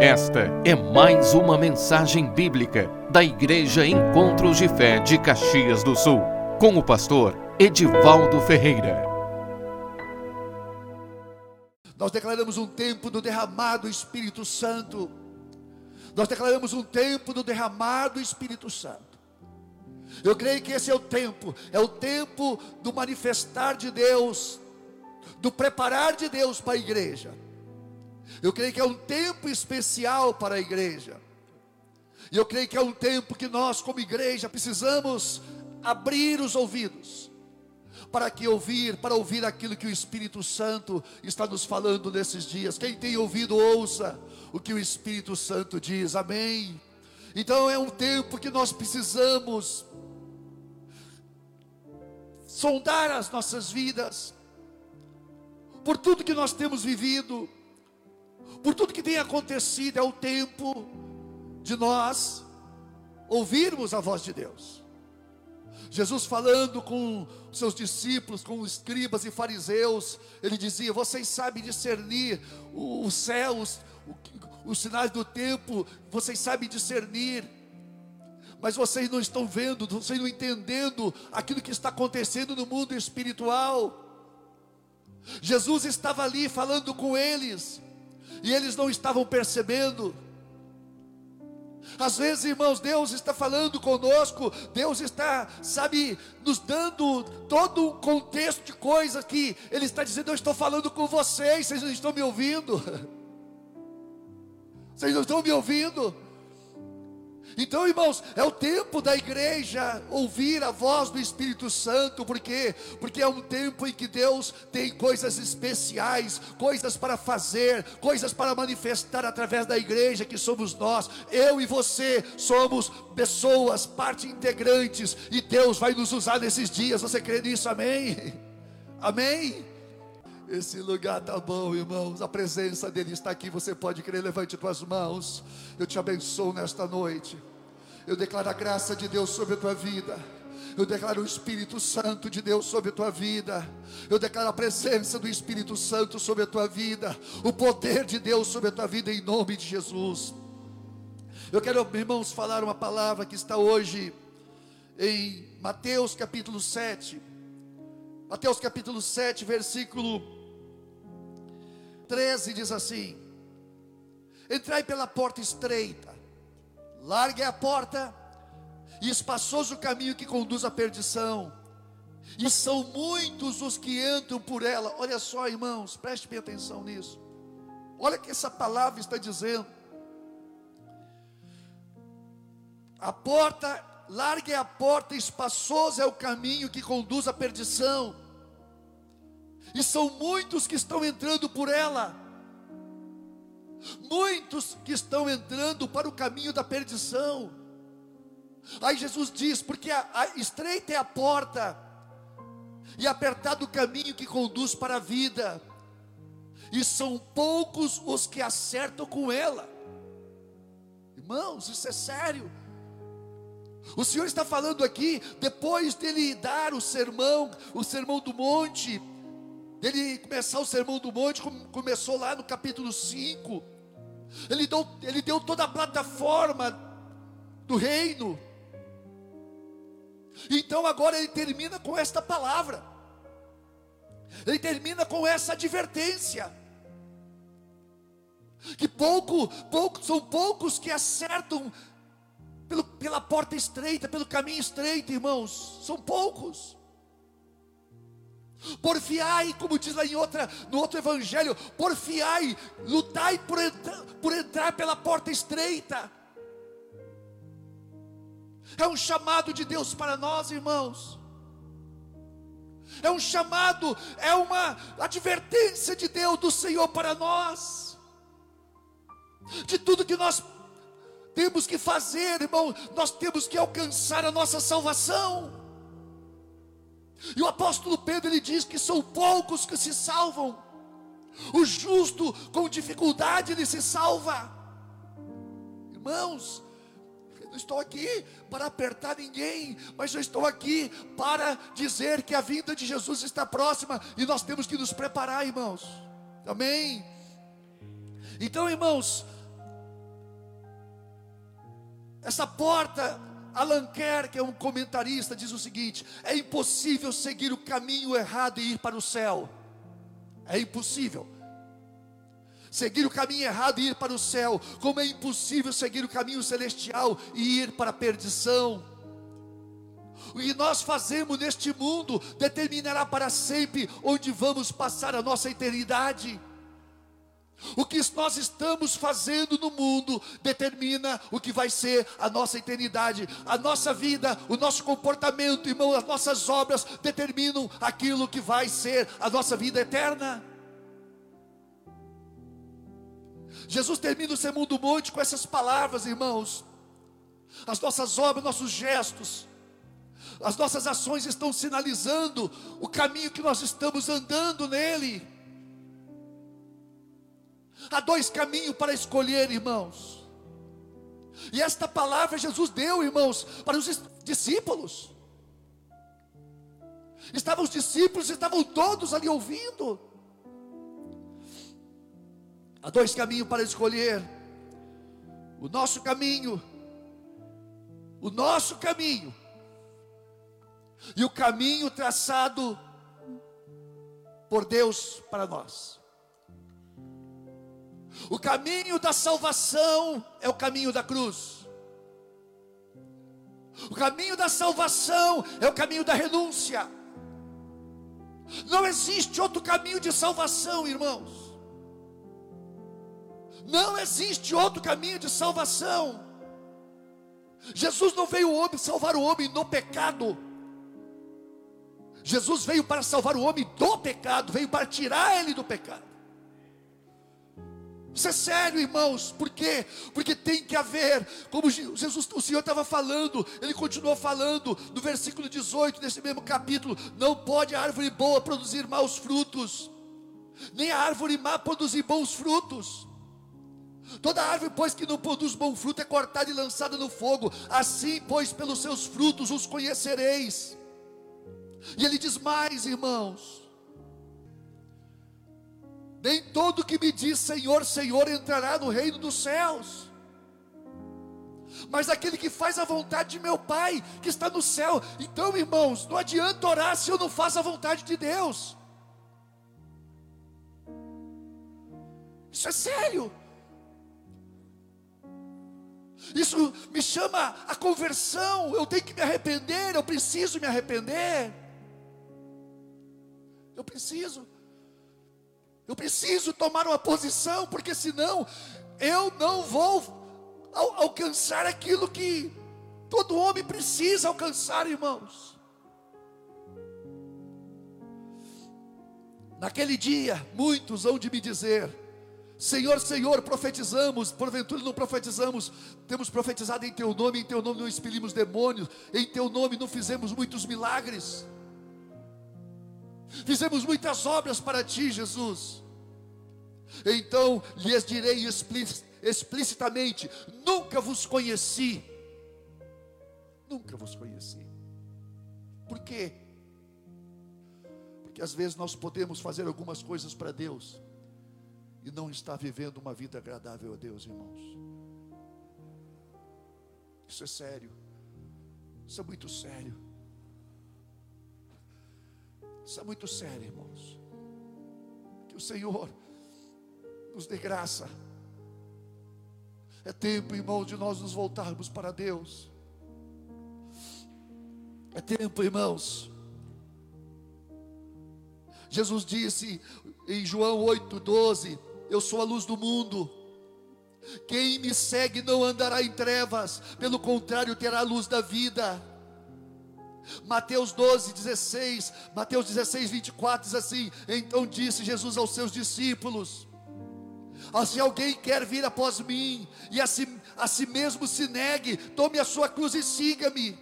Esta é mais uma mensagem bíblica da Igreja Encontros de Fé de Caxias do Sul, com o pastor Edivaldo Ferreira. Nós declaramos um tempo do derramado Espírito Santo. Nós declaramos um tempo do derramado Espírito Santo. Eu creio que esse é o tempo, é o tempo do manifestar de Deus, do preparar de Deus para a igreja. Eu creio que é um tempo especial para a igreja. E eu creio que é um tempo que nós, como igreja, precisamos abrir os ouvidos para que ouvir, para ouvir aquilo que o Espírito Santo está nos falando nesses dias. Quem tem ouvido, ouça o que o Espírito Santo diz. Amém. Então é um tempo que nós precisamos sondar as nossas vidas por tudo que nós temos vivido por tudo que tem acontecido, é o tempo de nós ouvirmos a voz de Deus. Jesus falando com seus discípulos, com os escribas e fariseus, ele dizia: Vocês sabem discernir os céus, os sinais do tempo, vocês sabem discernir, mas vocês não estão vendo, vocês não entendendo aquilo que está acontecendo no mundo espiritual. Jesus estava ali falando com eles, e eles não estavam percebendo. Às vezes, irmãos, Deus está falando conosco, Deus está, sabe, nos dando todo um contexto de coisas que Ele está dizendo: Eu estou falando com vocês, vocês não estão me ouvindo. Vocês não estão me ouvindo. Então, irmãos, é o tempo da igreja ouvir a voz do Espírito Santo, por quê? Porque é um tempo em que Deus tem coisas especiais, coisas para fazer, coisas para manifestar através da igreja que somos nós. Eu e você somos pessoas, parte integrantes, e Deus vai nos usar nesses dias. Você crê nisso? Amém? Amém? Esse lugar tá bom, irmãos. A presença dele está aqui. Você pode crer. Levante tuas mãos. Eu te abençoo nesta noite. Eu declaro a graça de Deus sobre a tua vida. Eu declaro o Espírito Santo de Deus sobre a tua vida. Eu declaro a presença do Espírito Santo sobre a tua vida. O poder de Deus sobre a tua vida em nome de Jesus. Eu quero, irmãos, falar uma palavra que está hoje em Mateus capítulo 7. Mateus capítulo 7, versículo 13 diz assim: Entrai pela porta estreita, larga é a porta, e espaçoso o caminho que conduz à perdição, e são muitos os que entram por ela. Olha só, irmãos, preste bem atenção nisso. Olha o que essa palavra está dizendo. A porta, larga é a porta, espaçoso é o caminho que conduz à perdição e são muitos que estão entrando por ela. Muitos que estão entrando para o caminho da perdição. Aí Jesus diz: porque a, a estreita é a porta, e apertado o caminho que conduz para a vida, e são poucos os que acertam com ela. Irmãos, isso é sério. O Senhor está falando aqui, depois dele dar o sermão, o sermão do monte, ele começar o sermão do monte, começou lá no capítulo 5. Ele deu, ele deu toda a plataforma do reino. Então agora ele termina com esta palavra. Ele termina com essa advertência. Que pouco, pouco, são poucos que acertam pelo, pela porta estreita, pelo caminho estreito, irmãos. São poucos. Porfiai, como diz lá em outra, no outro evangelho, porfiai, lutai por, entrar, por entrar pela porta estreita. É um chamado de Deus para nós, irmãos. É um chamado, é uma advertência de Deus, do Senhor para nós. De tudo que nós temos que fazer, irmão, nós temos que alcançar a nossa salvação. E o apóstolo Pedro ele diz que são poucos que se salvam. O justo com dificuldade ele se salva. Irmãos, eu não estou aqui para apertar ninguém, mas eu estou aqui para dizer que a vinda de Jesus está próxima e nós temos que nos preparar, irmãos. Amém. Então, irmãos, Essa porta, Alan Kerr, que é um comentarista, diz o seguinte: é impossível seguir o caminho errado e ir para o céu. É impossível. Seguir o caminho errado e ir para o céu, como é impossível seguir o caminho celestial e ir para a perdição. O que nós fazemos neste mundo determinará para sempre onde vamos passar a nossa eternidade. O que nós estamos fazendo no mundo determina o que vai ser a nossa eternidade. A nossa vida, o nosso comportamento, irmão, as nossas obras determinam aquilo que vai ser a nossa vida eterna. Jesus termina o sermão do monte com essas palavras, irmãos. As nossas obras, nossos gestos, as nossas ações estão sinalizando o caminho que nós estamos andando nele. Há dois caminhos para escolher, irmãos. E esta palavra Jesus deu, irmãos, para os discípulos. Estavam os discípulos, estavam todos ali ouvindo. Há dois caminhos para escolher. O nosso caminho, o nosso caminho, e o caminho traçado por Deus para nós. O caminho da salvação é o caminho da cruz. O caminho da salvação é o caminho da renúncia. Não existe outro caminho de salvação, irmãos. Não existe outro caminho de salvação. Jesus não veio salvar o homem no pecado. Jesus veio para salvar o homem do pecado, veio para tirar ele do pecado. Isso é sério, irmãos. Por quê? Porque tem que haver, como Jesus, o Senhor estava falando, ele continuou falando no versículo 18 desse mesmo capítulo: não pode a árvore boa produzir maus frutos, nem a árvore má produzir bons frutos. Toda árvore, pois, que não produz bom fruto é cortada e lançada no fogo. Assim, pois, pelos seus frutos os conhecereis. E ele diz mais, irmãos: nem todo que me diz Senhor, Senhor entrará no reino dos céus. Mas aquele que faz a vontade de meu Pai, que está no céu. Então, irmãos, não adianta orar se eu não faço a vontade de Deus. Isso é sério. Isso me chama a conversão. Eu tenho que me arrepender. Eu preciso me arrepender. Eu preciso. Eu preciso tomar uma posição, porque senão eu não vou al alcançar aquilo que todo homem precisa alcançar, irmãos. Naquele dia, muitos hão de me dizer: Senhor, Senhor, profetizamos, porventura não profetizamos, temos profetizado em Teu nome, em Teu nome não expelimos demônios, em Teu nome não fizemos muitos milagres. Fizemos muitas obras para ti, Jesus. Então lhes direi explicitamente: nunca vos conheci. Nunca vos conheci. Por quê? Porque às vezes nós podemos fazer algumas coisas para Deus e não estar vivendo uma vida agradável a Deus, irmãos. Isso é sério. Isso é muito sério. Isso é muito sério, irmãos. Que o Senhor nos dê graça. É tempo, irmão, de nós nos voltarmos para Deus. É tempo, irmãos. Jesus disse em João 8,12: Eu sou a luz do mundo. Quem me segue não andará em trevas, pelo contrário, terá a luz da vida. Mateus 12, 16, Mateus 16, 24 diz assim: Então disse Jesus aos seus discípulos: ah, Se alguém quer vir após mim, e a si, a si mesmo se negue, tome a sua cruz e siga-me.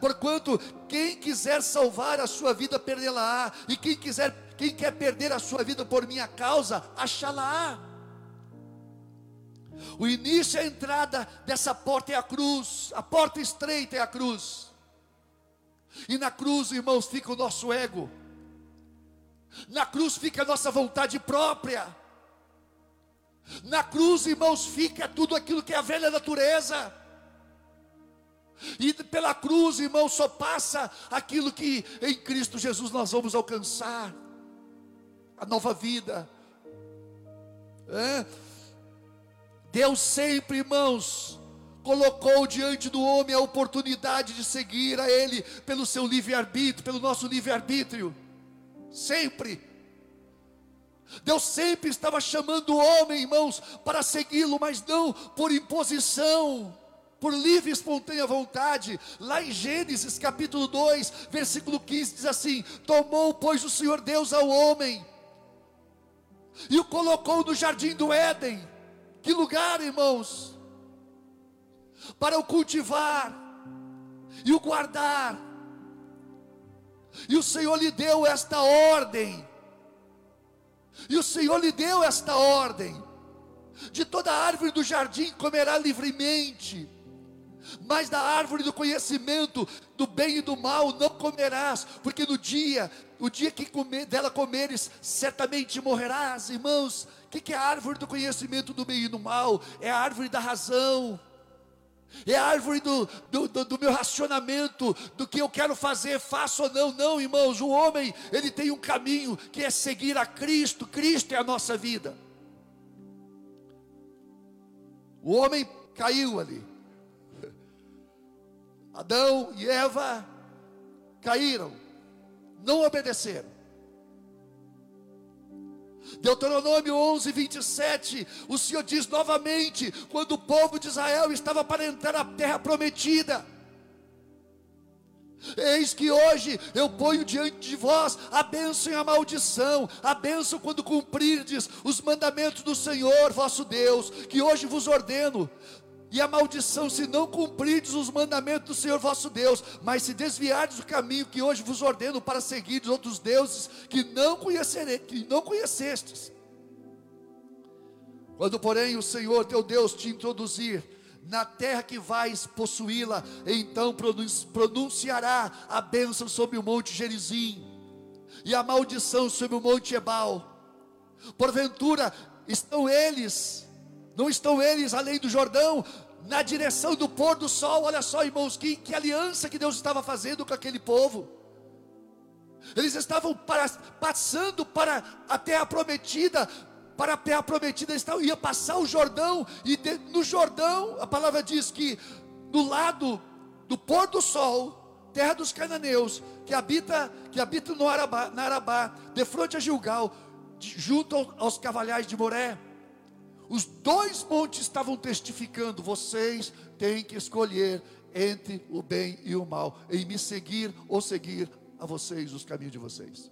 Porquanto quem quiser salvar a sua vida, perdê-la-á, e quem quiser, quem quer perder a sua vida por minha causa, achá-la-á. O início, a entrada dessa porta é a cruz, a porta estreita é a cruz. E na cruz, irmãos, fica o nosso ego. Na cruz fica a nossa vontade própria. Na cruz, irmãos, fica tudo aquilo que é a velha natureza. E pela cruz, irmão, só passa aquilo que em Cristo Jesus nós vamos alcançar a nova vida. É? Deus sempre, irmãos, colocou diante do homem a oportunidade de seguir a Ele pelo seu livre-arbítrio, pelo nosso livre-arbítrio. Sempre. Deus sempre estava chamando o homem, irmãos, para segui-lo, mas não por imposição, por livre e espontânea vontade. Lá em Gênesis capítulo 2, versículo 15, diz assim: Tomou, pois, o Senhor Deus ao homem e o colocou no jardim do Éden. Que lugar, irmãos? Para o cultivar e o guardar. E o Senhor lhe deu esta ordem e o Senhor lhe deu esta ordem: de toda árvore do jardim comerá livremente, mas da árvore do conhecimento do bem e do mal não comerás, porque no dia, o dia que comer, dela comeres, certamente morrerás, irmãos. O que, que é a árvore do conhecimento do bem e do mal? É a árvore da razão é a árvore do, do, do, do, meu racionamento, do que eu quero fazer, faço ou não. Não, irmãos, o homem, ele tem um caminho que é seguir a Cristo, Cristo é a nossa vida. O homem caiu ali. Adão e Eva caíram, não obedeceram. Deuteronômio 11, 27, o Senhor diz novamente: quando o povo de Israel estava para entrar na terra prometida, Eis que hoje eu ponho diante de vós a bênção e a maldição, a bênção quando cumprirdes os mandamentos do Senhor vosso Deus, que hoje vos ordeno, e a maldição se não cumprirdes os mandamentos do Senhor vosso Deus, mas se desviardes do caminho que hoje vos ordeno para seguir outros deuses que não conhecerei, que não conhecestes. Quando, porém, o Senhor teu Deus te introduzir na terra que vais possuí-la, então pronunciará a bênção sobre o monte Gerizim e a maldição sobre o monte Ebal. Porventura estão eles não estão eles além do Jordão, na direção do pôr do sol? Olha só, irmãos, que, que aliança que Deus estava fazendo com aquele povo. Eles estavam para, passando para a terra prometida, para a terra prometida, eles estavam, ia passar o Jordão, e de, no Jordão, a palavra diz que do lado do pôr do sol, terra dos cananeus, que habita, que habita no Arabá, na Arabá, de frente a Gilgal, junto aos cavalhais de Moré. Os dois montes estavam testificando: vocês têm que escolher entre o bem e o mal, em me seguir ou seguir a vocês os caminhos de vocês.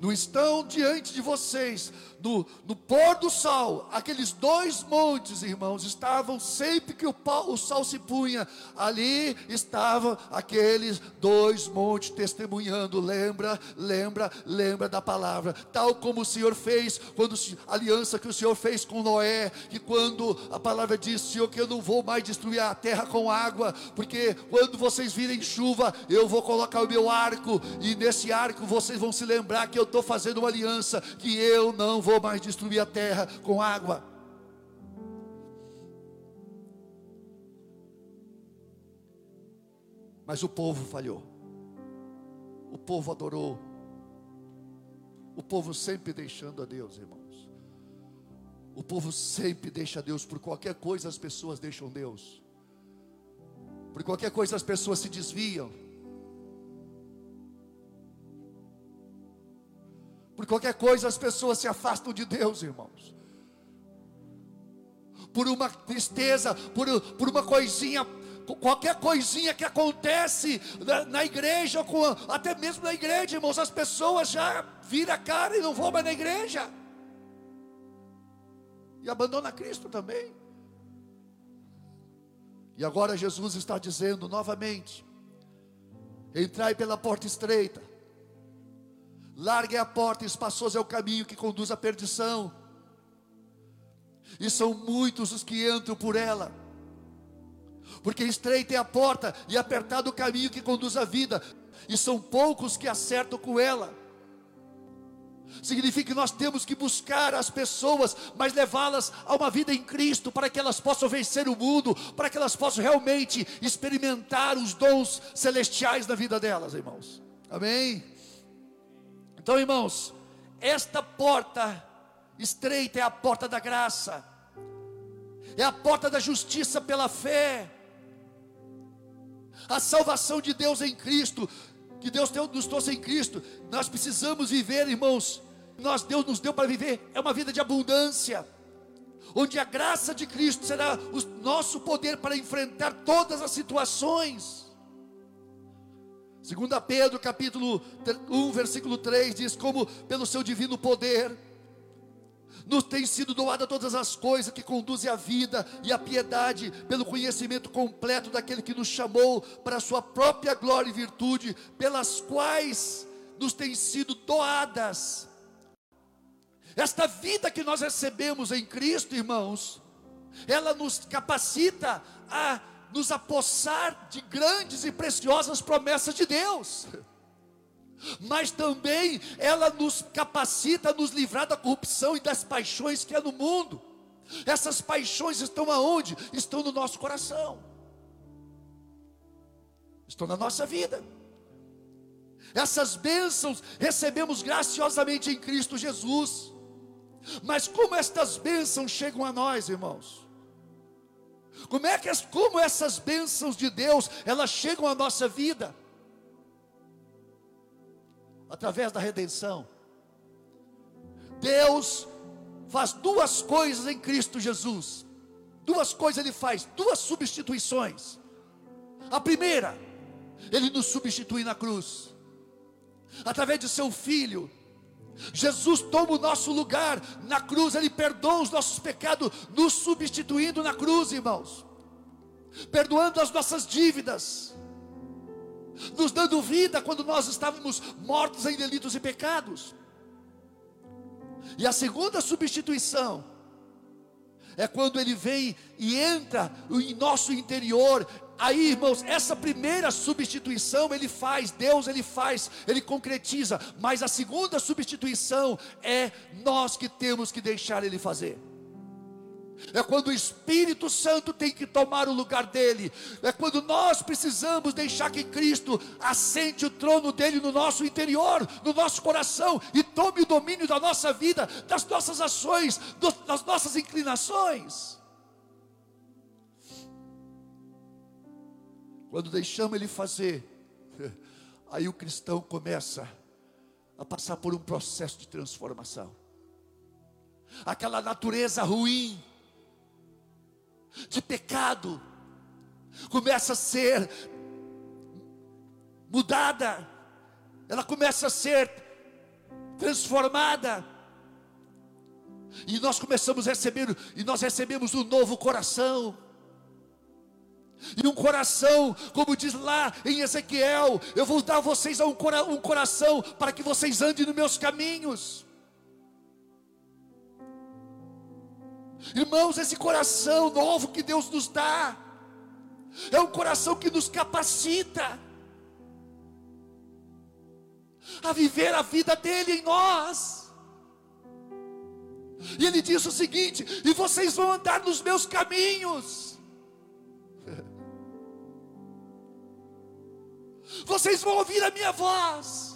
Não estão diante de vocês no, no pôr do sol, aqueles dois montes, irmãos, estavam sempre que o, o sol se punha, ali estavam aqueles dois montes testemunhando. Lembra, lembra, lembra da palavra, tal como o Senhor fez, quando a aliança que o Senhor fez com Noé, que quando a palavra diz, Senhor, que eu não vou mais destruir a terra com água, porque quando vocês virem chuva, eu vou colocar o meu arco, e nesse arco vocês vão se lembrar que eu estou fazendo uma aliança, que eu não vou vou mais destruir a terra com água. Mas o povo falhou. O povo adorou. O povo sempre deixando a Deus, irmãos. O povo sempre deixa Deus por qualquer coisa, as pessoas deixam Deus. Por qualquer coisa as pessoas se desviam. Por qualquer coisa as pessoas se afastam de Deus, irmãos. Por uma tristeza, por, por uma coisinha, qualquer coisinha que acontece na, na igreja, com, até mesmo na igreja, irmãos, as pessoas já viram a cara e não vão mais na igreja. E abandona Cristo também. E agora Jesus está dizendo novamente: entrai pela porta estreita Largue a porta, espaçoso é o caminho que conduz à perdição. E são muitos os que entram por ela. Porque estreita é a porta e apertado o caminho que conduz à vida, e são poucos que acertam com ela. Significa que nós temos que buscar as pessoas, mas levá-las a uma vida em Cristo, para que elas possam vencer o mundo, para que elas possam realmente experimentar os dons celestiais na vida delas, irmãos. Amém? Então, irmãos, esta porta estreita é a porta da graça, é a porta da justiça pela fé, a salvação de Deus em Cristo, que Deus nos trouxe em Cristo, nós precisamos viver, irmãos, nós Deus nos deu para viver, é uma vida de abundância, onde a graça de Cristo será o nosso poder para enfrentar todas as situações. Segunda Pedro, capítulo 1, versículo 3 diz como pelo seu divino poder nos tem sido doada todas as coisas que conduzem à vida e à piedade, pelo conhecimento completo daquele que nos chamou para a sua própria glória e virtude, pelas quais nos têm sido doadas. Esta vida que nós recebemos em Cristo, irmãos, ela nos capacita a nos apossar de grandes e preciosas promessas de Deus mas também ela nos capacita a nos livrar da corrupção e das paixões que há no mundo. Essas paixões estão aonde? Estão no nosso coração. Estão na nossa vida. Essas bênçãos recebemos graciosamente em Cristo Jesus. Mas como estas bênçãos chegam a nós, irmãos? Como é que como essas bênçãos de Deus, elas chegam à nossa vida? através da redenção. Deus faz duas coisas em Cristo Jesus. Duas coisas ele faz, duas substituições. A primeira, ele nos substitui na cruz. Através de seu filho, Jesus toma o nosso lugar na cruz, ele perdoa os nossos pecados, nos substituindo na cruz, irmãos. Perdoando as nossas dívidas nos dando vida quando nós estávamos mortos em delitos e pecados. E a segunda substituição é quando ele vem e entra em nosso interior. Aí, irmãos, essa primeira substituição ele faz, Deus ele faz, ele concretiza, mas a segunda substituição é nós que temos que deixar ele fazer. É quando o Espírito Santo tem que tomar o lugar dele. É quando nós precisamos deixar que Cristo assente o trono dele no nosso interior, no nosso coração e tome o domínio da nossa vida, das nossas ações, das nossas inclinações. Quando deixamos ele fazer, aí o cristão começa a passar por um processo de transformação. Aquela natureza ruim de pecado começa a ser mudada, ela começa a ser transformada. E nós começamos a receber, e nós recebemos um novo coração. E um coração, como diz lá em Ezequiel, eu vou dar a vocês um, coração para que vocês andem nos meus caminhos. Irmãos, esse coração novo que Deus nos dá, é um coração que nos capacita a viver a vida dele em nós. E ele diz o seguinte: e vocês vão andar nos meus caminhos, vocês vão ouvir a minha voz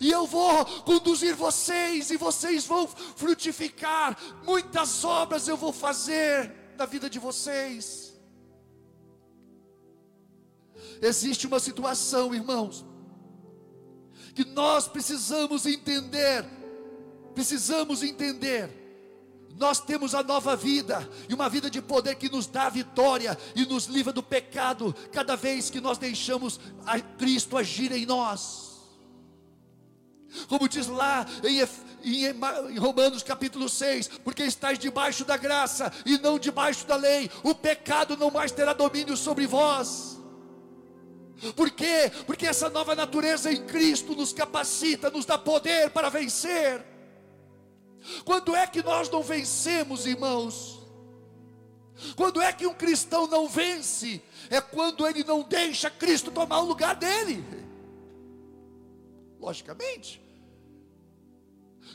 e eu vou conduzir vocês, e vocês vão frutificar. Muitas obras eu vou fazer na vida de vocês. Existe uma situação, irmãos, que nós precisamos entender, precisamos entender. Nós temos a nova vida, e uma vida de poder que nos dá vitória e nos livra do pecado, cada vez que nós deixamos a Cristo agir em nós. Como diz lá em, em, Romanos capítulo 6, porque estáis debaixo da graça e não debaixo da lei, o pecado não mais terá domínio sobre vós. Por quê? Porque essa nova natureza em Cristo nos capacita, nos dá poder para vencer. Quando é que nós não vencemos, irmãos? Quando é que um cristão não vence? É quando ele não deixa Cristo tomar o lugar dele logicamente.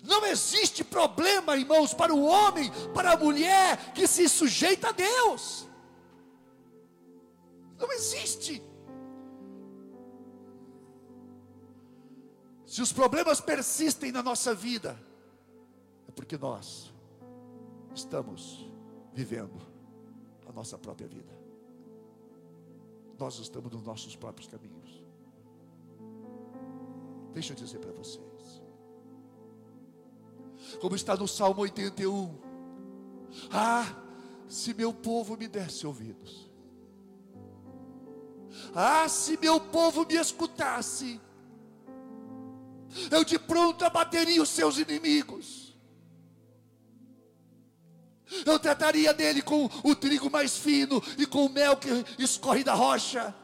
Não existe problema, irmãos, para o homem, para a mulher que se sujeita a Deus. Não existe. Se os problemas persistem na nossa vida, porque nós estamos vivendo a nossa própria vida. Nós estamos nos nossos próprios caminhos. Deixa eu dizer para vocês. Como está no Salmo 81. Ah, se meu povo me desse ouvidos. Ah, se meu povo me escutasse eu de pronto abateria os seus inimigos. Eu trataria dele com o trigo mais fino e com o mel que escorre da rocha.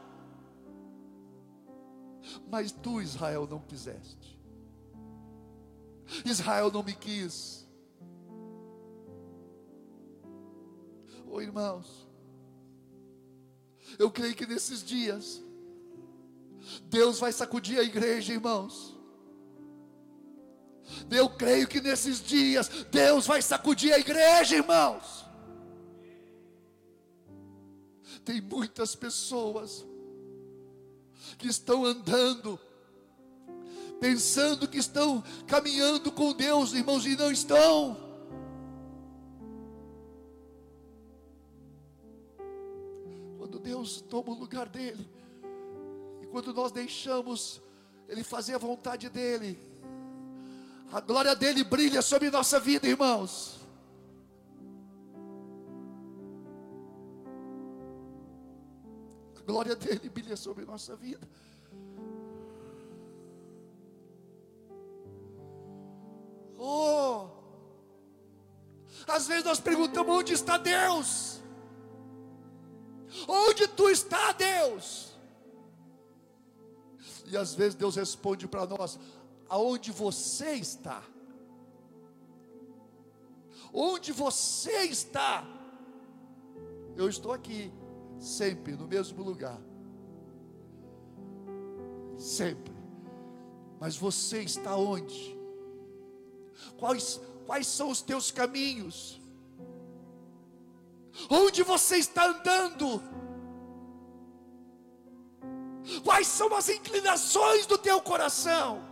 Mas tu, Israel, não quiseste. Israel não me quis. Oh, irmãos, eu creio que nesses dias, Deus vai sacudir a igreja, irmãos. Eu creio que nesses dias Deus vai sacudir a igreja, irmãos. Tem muitas pessoas que estão andando, pensando que estão caminhando com Deus, irmãos, e não estão. Quando Deus toma o lugar dele, e quando nós deixamos Ele fazer a vontade dEle, a glória dele brilha sobre nossa vida, irmãos. A glória dele brilha sobre nossa vida. Oh! Às vezes nós perguntamos onde está Deus? Onde tu está, Deus? E às vezes Deus responde para nós: aonde você está. Onde você está? Eu estou aqui, sempre no mesmo lugar. Sempre. Mas você está onde? Quais, quais são os teus caminhos? Onde você está andando? Quais são as inclinações do teu coração?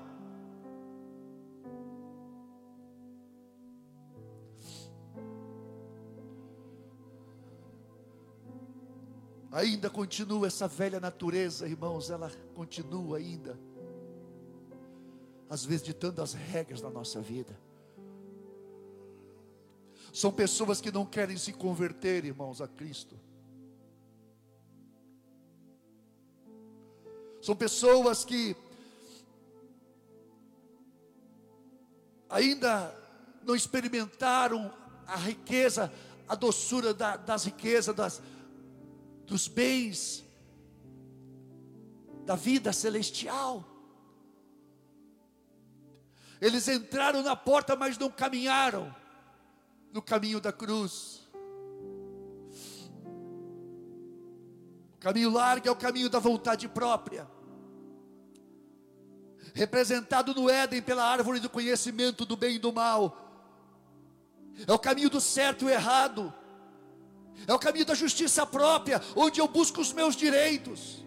Ainda continua essa velha natureza, irmãos, ela continua ainda. Às vezes ditando as regras da nossa vida. São pessoas que não querem se converter, irmãos, a Cristo. São pessoas que ainda não experimentaram a riqueza, a doçura da, das riquezas, das, dos bens da vida celestial. Eles entraram na porta, mas não caminharam no caminho da cruz. O caminho largo é o caminho da vontade própria. Representado no Éden pela árvore do conhecimento do bem e do mal. É o caminho do certo e errado é o caminho da justiça própria, onde eu busco os meus direitos.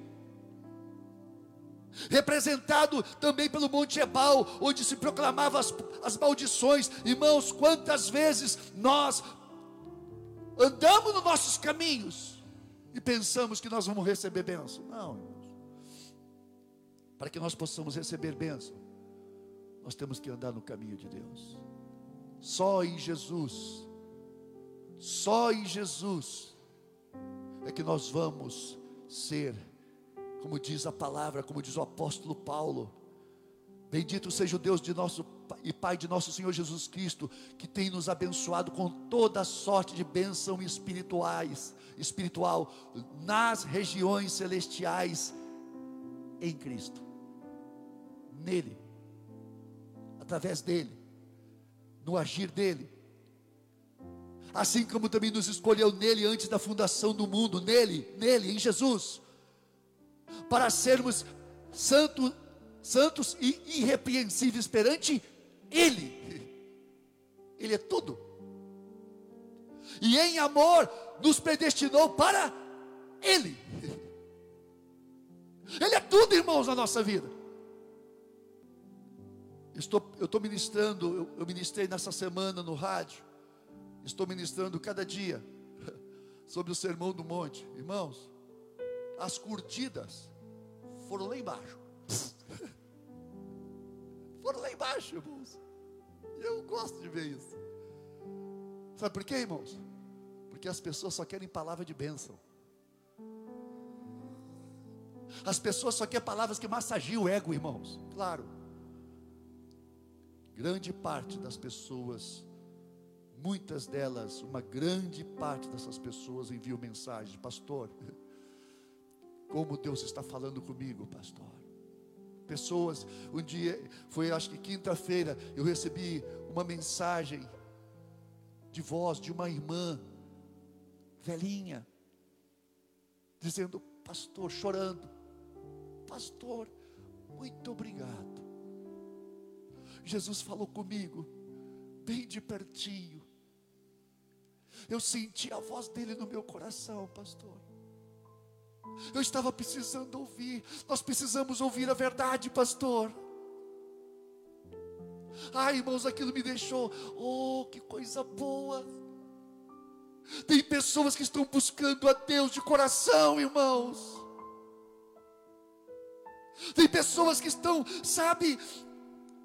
Representado também pelo Monte Ebal, onde se proclamavam as, as maldições. Irmãos, quantas vezes nós andamos nos nossos caminhos e pensamos que nós vamos receber bênção? Não, irmãos. Para que nós possamos receber bênção, nós temos que andar no caminho de Deus. Só em Jesus só em Jesus é que nós vamos ser, como diz a palavra, como diz o apóstolo Paulo. Bendito seja o Deus de nosso e Pai de nosso Senhor Jesus Cristo, que tem nos abençoado com toda sorte de bênção espirituais, espiritual nas regiões celestiais em Cristo. Nele, através dele, no agir dele assim como também nos escolheu nele antes da fundação do mundo, nele, nele, em Jesus, para sermos santo, santos e irrepreensíveis perante Ele. Ele é tudo. E em amor nos predestinou para Ele. Ele é tudo, irmãos, na nossa vida. Estou, eu estou ministrando, eu, eu ministrei nessa semana no rádio. Estou ministrando cada dia sobre o sermão do monte. Irmãos, as curtidas foram lá embaixo. foram lá embaixo, irmãos. Eu gosto de ver isso. Sabe por quê, irmãos? Porque as pessoas só querem palavra de bênção. As pessoas só querem palavras que massagiam o ego, irmãos. Claro. Grande parte das pessoas, muitas delas, uma grande parte dessas pessoas enviam mensagens, pastor. Como Deus está falando comigo, pastor. Pessoas, um dia, foi acho que quinta-feira, eu recebi uma mensagem de voz de uma irmã, velhinha, dizendo, pastor, chorando, pastor, muito obrigado. Jesus falou comigo, bem de pertinho. Eu senti a voz dele no meu coração, pastor. Eu estava precisando ouvir. Nós precisamos ouvir a verdade, pastor. Ai, irmãos, aquilo me deixou. Oh, que coisa boa. Tem pessoas que estão buscando a Deus de coração, irmãos. Tem pessoas que estão, sabe,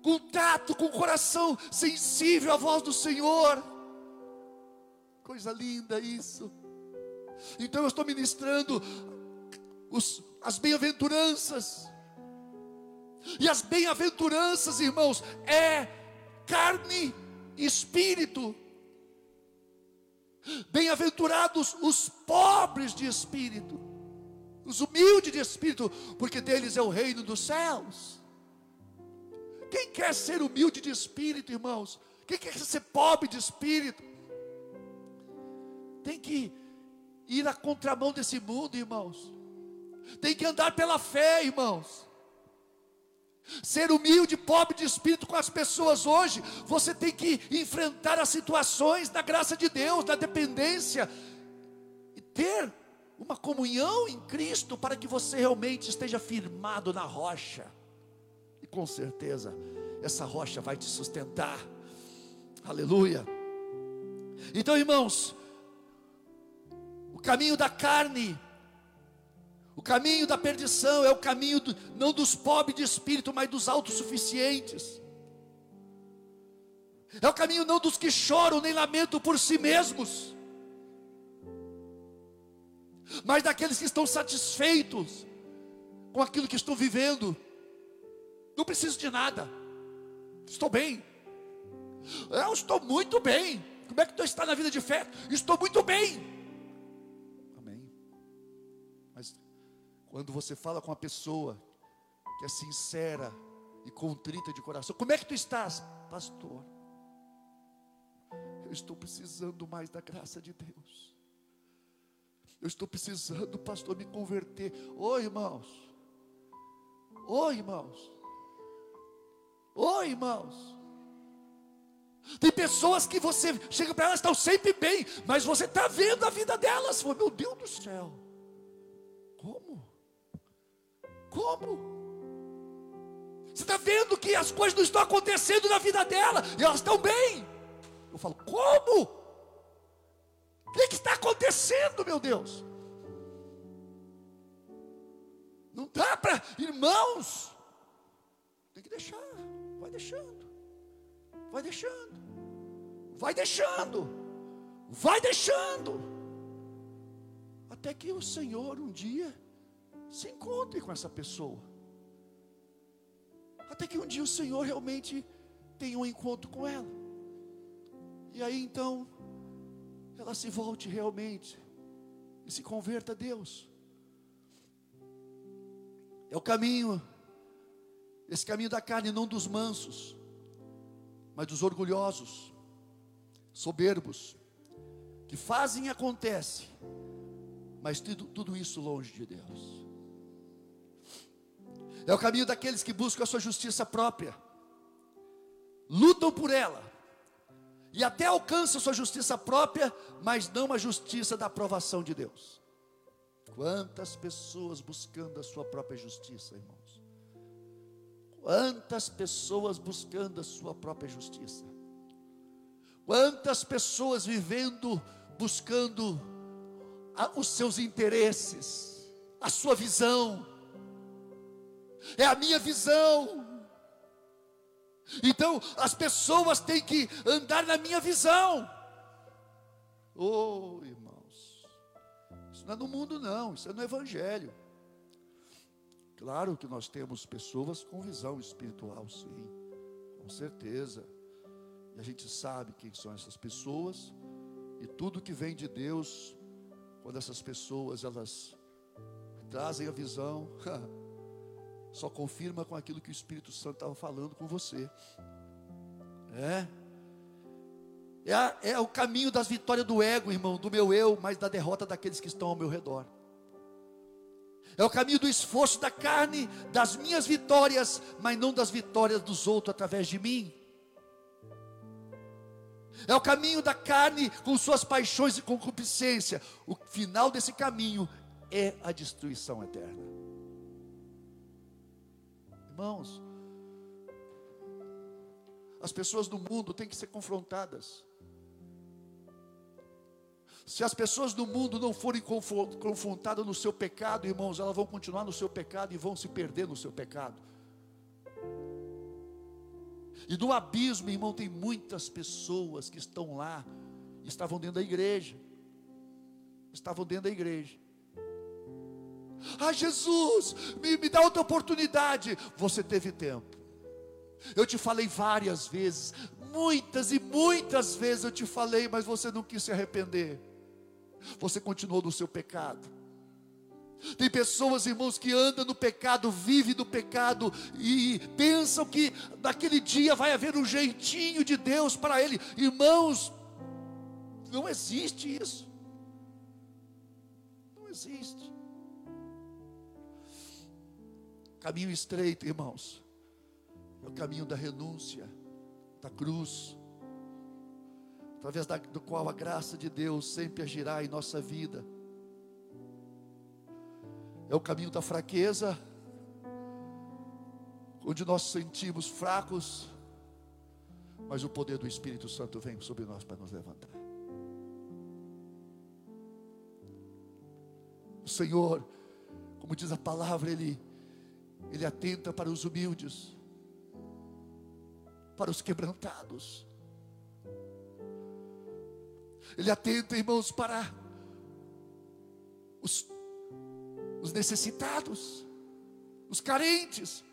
com tato, com o coração sensível à voz do Senhor. Coisa linda isso. Então eu estou ministrando os, as bem-aventuranças. E as bem-aventuranças, irmãos, é carne e espírito. Bem-aventurados os pobres de espírito, os humildes de espírito, porque deles é o reino dos céus. Quem quer ser humilde de espírito, irmãos? Quem quer ser pobre de espírito? Tem que ir na contramão desse mundo, irmãos. Tem que andar pela fé, irmãos. Ser humilde, pobre de espírito com as pessoas hoje, você tem que enfrentar as situações da graça de Deus, da dependência, e ter uma comunhão em Cristo para que você realmente esteja firmado na rocha. E com certeza, essa rocha vai te sustentar. Aleluia. Então, irmãos, o caminho da carne o caminho da perdição é o caminho do, não dos pobres de espírito, mas dos autossuficientes. É o caminho não dos que choram nem lamentam por si mesmos, mas daqueles que estão satisfeitos com aquilo que estão vivendo. Não preciso de nada, estou bem. Eu estou muito bem. Como é que tu está na vida de fé? Estou muito bem. Quando você fala com uma pessoa que é sincera e contrita de coração, como é que tu estás, pastor? Eu estou precisando mais da graça de Deus. Eu estou precisando, pastor, me converter. Oi, irmãos. Oi, irmãos. Oi, irmãos. Tem pessoas que você chega para elas, estão sempre bem, mas você está vendo a vida delas. Meu Deus do céu. Como? Como? Você está vendo que as coisas não estão acontecendo na vida dela e elas estão bem. Eu falo, como? O que, que está acontecendo, meu Deus? Não dá para, irmãos, tem que deixar, vai deixando, vai deixando, vai deixando, vai deixando, até que o Senhor um dia se encontre com essa pessoa. Até que um dia o Senhor realmente tenha um encontro com ela. E aí então, ela se volte realmente e se converta a Deus. É o caminho, esse caminho da carne, não dos mansos, mas dos orgulhosos, soberbos, que fazem e acontece, mas tudo, tudo isso longe de Deus. É o caminho daqueles que buscam a sua justiça própria, lutam por ela e até alcança sua justiça própria, mas não a justiça da aprovação de Deus. Quantas pessoas buscando a sua própria justiça, irmãos? Quantas pessoas buscando a sua própria justiça? Quantas pessoas vivendo, buscando os seus interesses, a sua visão, é a minha visão. Então, as pessoas têm que andar na minha visão. Oh, irmãos, isso não é no mundo, não, isso é no Evangelho. Claro que nós temos pessoas com visão espiritual, sim, com certeza. E a gente sabe quem são essas pessoas, e tudo que vem de Deus, quando essas pessoas elas trazem a visão, só confirma com aquilo que o Espírito Santo estava falando com você. É. É, é, o caminho das vitórias do ego, irmão, do meu eu, mas da derrota daqueles que estão ao meu redor. É o caminho do esforço da carne, das minhas vitórias, mas não das vitórias dos outros através de mim. É o caminho da carne com suas paixões e concupiscência. O final desse caminho é a destruição eterna. Irmãos, as pessoas do mundo têm que ser confrontadas. Se as pessoas do mundo não forem confrontadas no seu pecado, irmãos, elas vão continuar no seu pecado e vão se perder no seu pecado. E no abismo, irmão, tem muitas pessoas que estão lá, estavam dentro da igreja, estavam dentro da igreja, ah, Jesus, me, me dá outra oportunidade. Você teve tempo. Eu te falei várias vezes, muitas e muitas vezes eu te falei, mas você não quis se arrepender. Você continuou no seu pecado. Tem pessoas, irmãos, que andam no pecado, vivem no pecado e pensam que naquele dia vai haver um jeitinho de Deus para ele. Irmãos, não existe isso. Não existe. Caminho estreito, irmãos, é o caminho da renúncia, da cruz, através da, do qual a graça de Deus sempre agirá em nossa vida. É o caminho da fraqueza, onde nós sentimos fracos, mas o poder do Espírito Santo vem sobre nós para nos levantar. O Senhor, como diz a palavra, Ele ele atenta para os humildes, para os quebrantados. Ele atenta, irmãos, para os, os necessitados, os carentes.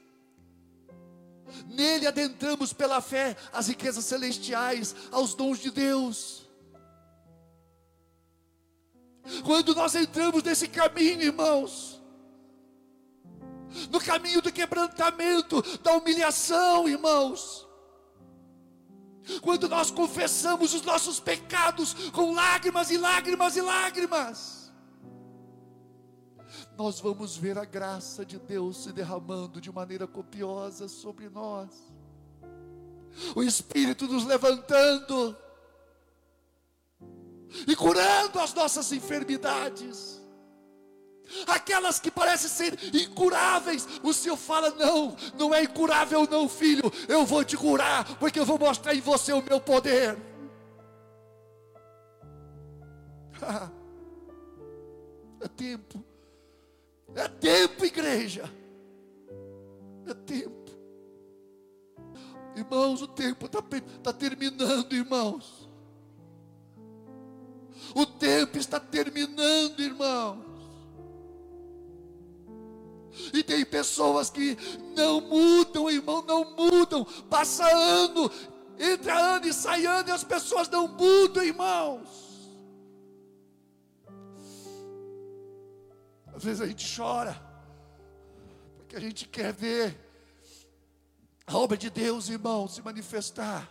Nele adentramos pela fé as riquezas celestiais, aos dons de Deus. Quando nós entramos nesse caminho, irmãos, no caminho do quebrantamento, da humilhação, irmãos. Quando nós confessamos os nossos pecados com lágrimas e lágrimas e lágrimas, nós vamos ver a graça de Deus se derramando de maneira copiosa sobre nós, o Espírito nos levantando e curando as nossas enfermidades aquelas que parecem ser incuráveis, o Senhor fala: não, não é incurável, não, filho, eu vou te curar, porque eu vou mostrar em você o meu poder. é tempo, é tempo, igreja, é tempo, irmãos. O tempo está tá terminando, irmãos. O tempo está terminando, irmãos. E tem pessoas que não mudam, irmão, não mudam. Passa ano, entra ano e sai ano, e as pessoas não mudam, irmãos. Às vezes a gente chora, porque a gente quer ver a obra de Deus, irmão, se manifestar.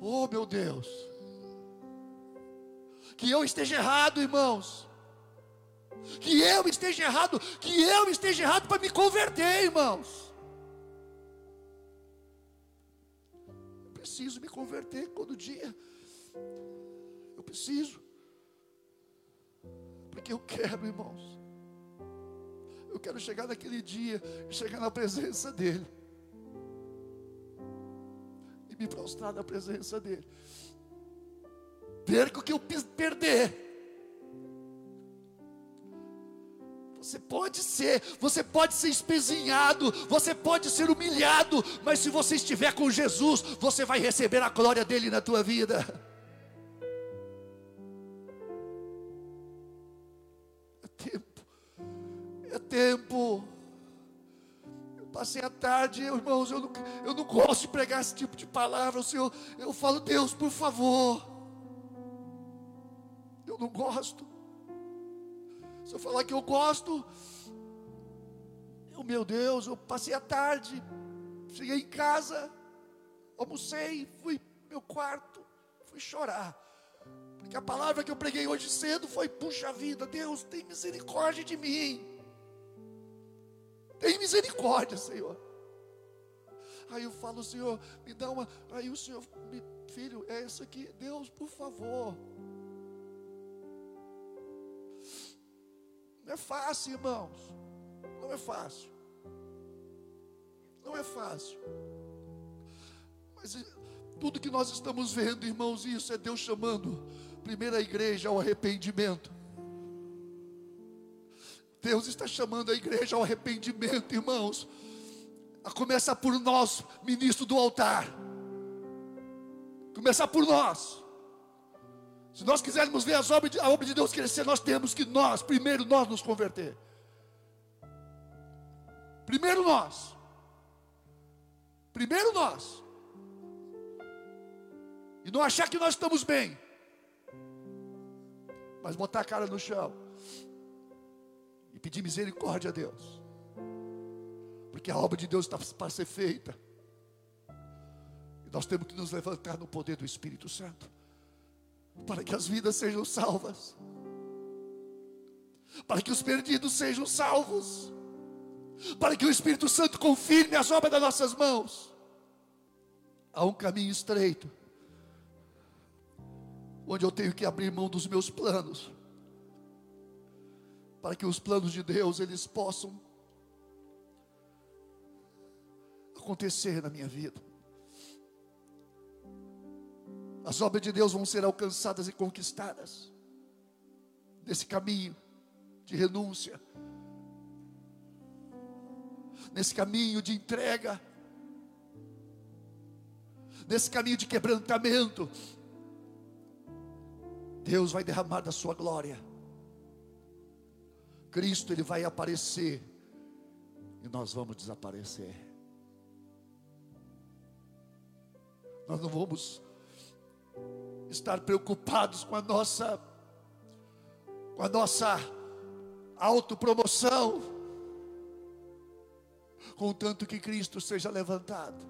Oh, meu Deus. Que eu esteja errado, irmãos que eu esteja errado, que eu esteja errado para me converter, irmãos. preciso me converter todo dia. Eu preciso. Porque eu quero, irmãos. Eu quero chegar naquele dia, chegar na presença dEle. E me prostrar na presença dEle. Perca o que eu perder. Você pode ser, você pode ser espezinhado, você pode ser humilhado, mas se você estiver com Jesus, você vai receber a glória dele na tua vida. É tempo, é tempo. Eu passei a tarde, irmãos, eu não, eu não gosto de pregar esse tipo de palavra, o Senhor, eu falo, Deus, por favor. Eu não gosto. Se eu falar que eu gosto, eu, meu Deus, eu passei a tarde, cheguei em casa, almocei, fui meu quarto, fui chorar. Porque a palavra que eu preguei hoje cedo foi: puxa vida, Deus, tem misericórdia de mim. Tem misericórdia, Senhor. Aí eu falo, Senhor, me dá uma. Aí o Senhor, filho, é isso aqui. Deus, por favor. Não é fácil, irmãos. Não é fácil. Não é fácil. Mas eh, tudo que nós estamos vendo, irmãos, isso é Deus chamando primeiro a igreja ao arrependimento. Deus está chamando a igreja ao arrependimento, irmãos. A começar por nós, ministro do altar. Começar por nós. Se nós quisermos ver as obras de, a obra de Deus crescer, nós temos que nós, primeiro nós nos converter. Primeiro nós. Primeiro nós. E não achar que nós estamos bem. Mas botar a cara no chão. E pedir misericórdia a Deus. Porque a obra de Deus está para ser feita. E nós temos que nos levantar no poder do Espírito Santo para que as vidas sejam salvas, para que os perdidos sejam salvos, para que o Espírito Santo confirme as obras das nossas mãos. Há um caminho estreito, onde eu tenho que abrir mão dos meus planos, para que os planos de Deus eles possam acontecer na minha vida. As obras de Deus vão ser alcançadas e conquistadas nesse caminho de renúncia, nesse caminho de entrega, nesse caminho de quebrantamento. Deus vai derramar da sua glória. Cristo ele vai aparecer e nós vamos desaparecer. Nós não vamos estar preocupados com a nossa com a nossa autopromoção, contanto que Cristo seja levantado,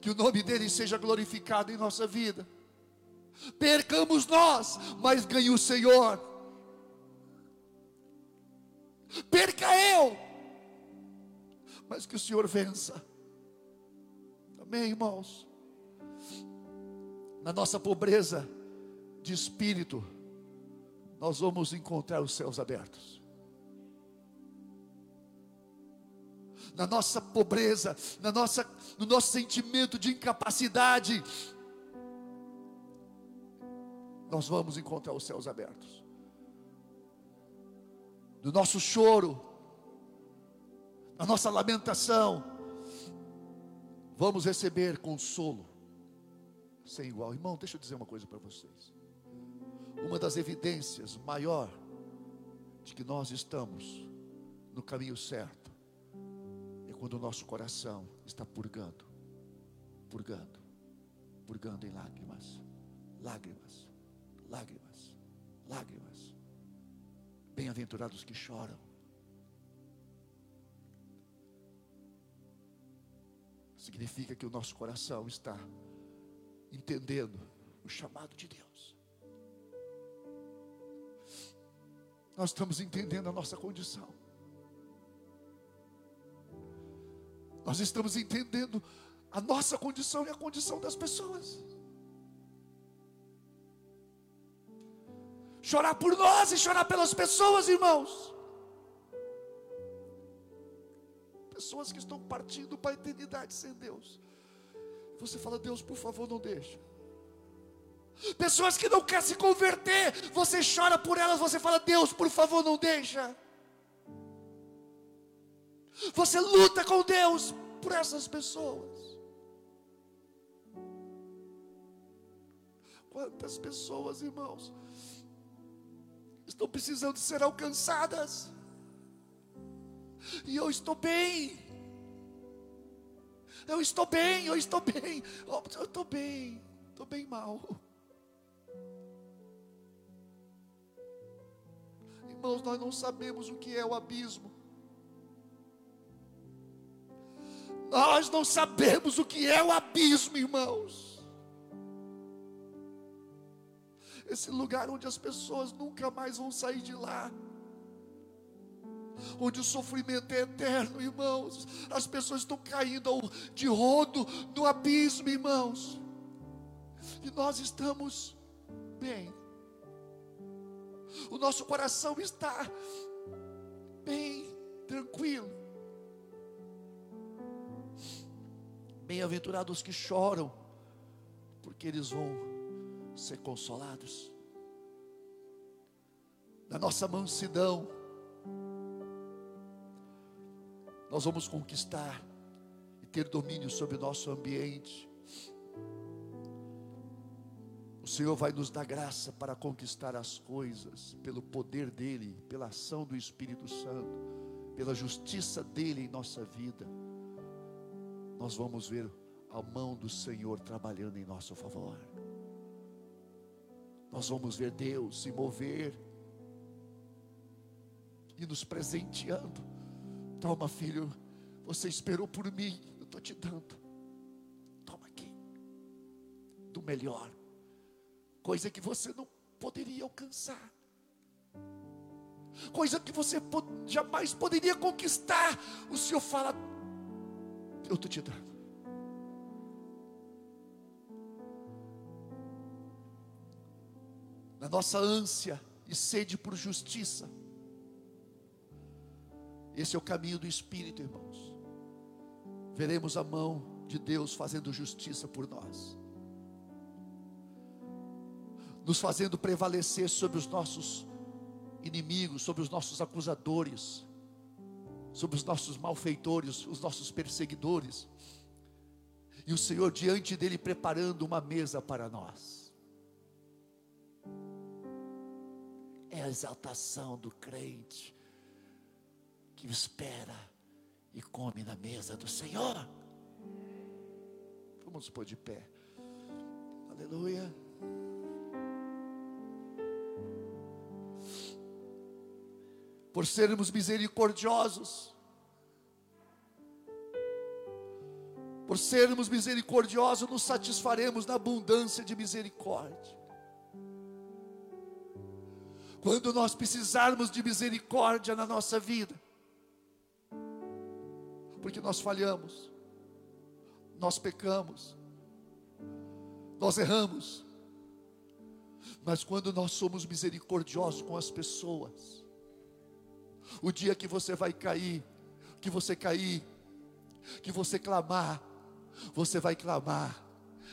que o nome dele seja glorificado em nossa vida. Percamos nós, mas ganhe o Senhor. Perca eu, mas que o Senhor vença. Amém, irmãos na nossa pobreza de espírito, nós vamos encontrar os céus abertos. Na nossa pobreza, na nossa, no nosso sentimento de incapacidade, nós vamos encontrar os céus abertos. No nosso choro, na nossa lamentação, vamos receber consolo sem igual. Irmão, deixa eu dizer uma coisa para vocês. Uma das evidências maior de que nós estamos no caminho certo é quando o nosso coração está purgando, purgando, purgando em lágrimas, lágrimas, lágrimas, lágrimas. Bem-aventurados que choram. Significa que o nosso coração está entendendo o chamado de Deus. Nós estamos entendendo a nossa condição. Nós estamos entendendo a nossa condição e a condição das pessoas. Chorar por nós e chorar pelas pessoas, irmãos. Pessoas que estão partindo para a eternidade sem Deus. Você fala, Deus, por favor, não deixa. Pessoas que não querem se converter, você chora por elas, você fala, Deus, por favor, não deixa. Você luta com Deus por essas pessoas. Quantas pessoas, irmãos, estão precisando ser alcançadas, e eu estou bem, eu estou bem, eu estou bem, eu estou bem, estou bem mal. Irmãos, nós não sabemos o que é o abismo. Nós não sabemos o que é o abismo, irmãos. Esse lugar onde as pessoas nunca mais vão sair de lá. Onde o sofrimento é eterno, irmãos. As pessoas estão caindo de rodo no abismo, irmãos. E nós estamos bem. O nosso coração está bem tranquilo. Bem-aventurados que choram, porque eles vão ser consolados. Na nossa mansidão, nós vamos conquistar e ter domínio sobre o nosso ambiente. O Senhor vai nos dar graça para conquistar as coisas, pelo poder dEle, pela ação do Espírito Santo, pela justiça dEle em nossa vida nós vamos ver a mão do Senhor trabalhando em nosso favor. Nós vamos ver Deus se mover e nos presenteando. Toma, filho, você esperou por mim, eu estou te dando. Toma aqui, do melhor, coisa que você não poderia alcançar, coisa que você jamais poderia conquistar. O Senhor fala: eu estou te dando. Na nossa ânsia e sede por justiça, esse é o caminho do Espírito, irmãos. Veremos a mão de Deus fazendo justiça por nós, nos fazendo prevalecer sobre os nossos inimigos, sobre os nossos acusadores sobre os nossos malfeitores, os nossos perseguidores. E o Senhor diante dele preparando uma mesa para nós. É a exaltação do crente que espera e come na mesa do Senhor. Vamos pôr de pé. Aleluia. por sermos misericordiosos, por sermos misericordiosos, nos satisfaremos na abundância de misericórdia. Quando nós precisarmos de misericórdia na nossa vida, porque nós falhamos, nós pecamos, nós erramos, mas quando nós somos misericordiosos com as pessoas, o dia que você vai cair, que você cair, que você clamar, você vai clamar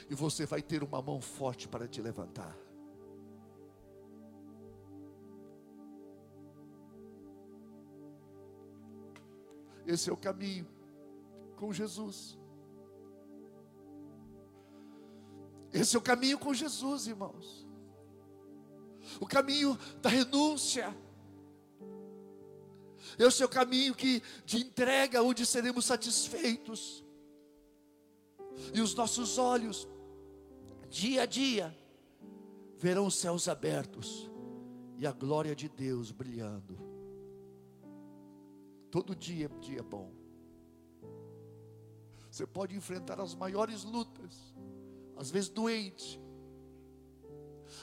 e você vai ter uma mão forte para te levantar. Esse é o caminho com Jesus. Esse é o caminho com Jesus, irmãos. O caminho da renúncia esse é o caminho que de entrega onde seremos satisfeitos. E os nossos olhos, dia a dia, verão os céus abertos e a glória de Deus brilhando. Todo dia é dia bom. Você pode enfrentar as maiores lutas, às vezes doente,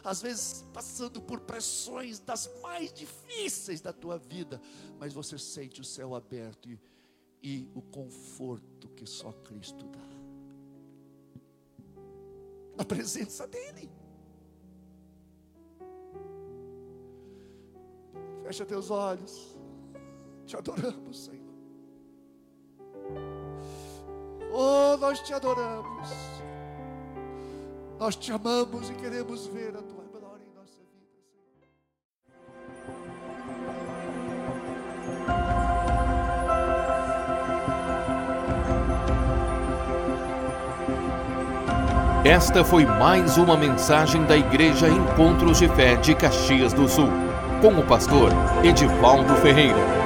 às vezes passando por pressões das mais difíceis da tua vida, mas você sente o céu aberto e, e o conforto que só Cristo dá. na presença dEle. Fecha teus olhos, te adoramos, Senhor. Oh, nós te adoramos, nós te amamos e queremos ver a tua glória em nossa vida, Senhor. Esta foi mais uma mensagem da Igreja Encontros de Fé de Caxias do Sul, com o pastor Edivaldo Ferreira.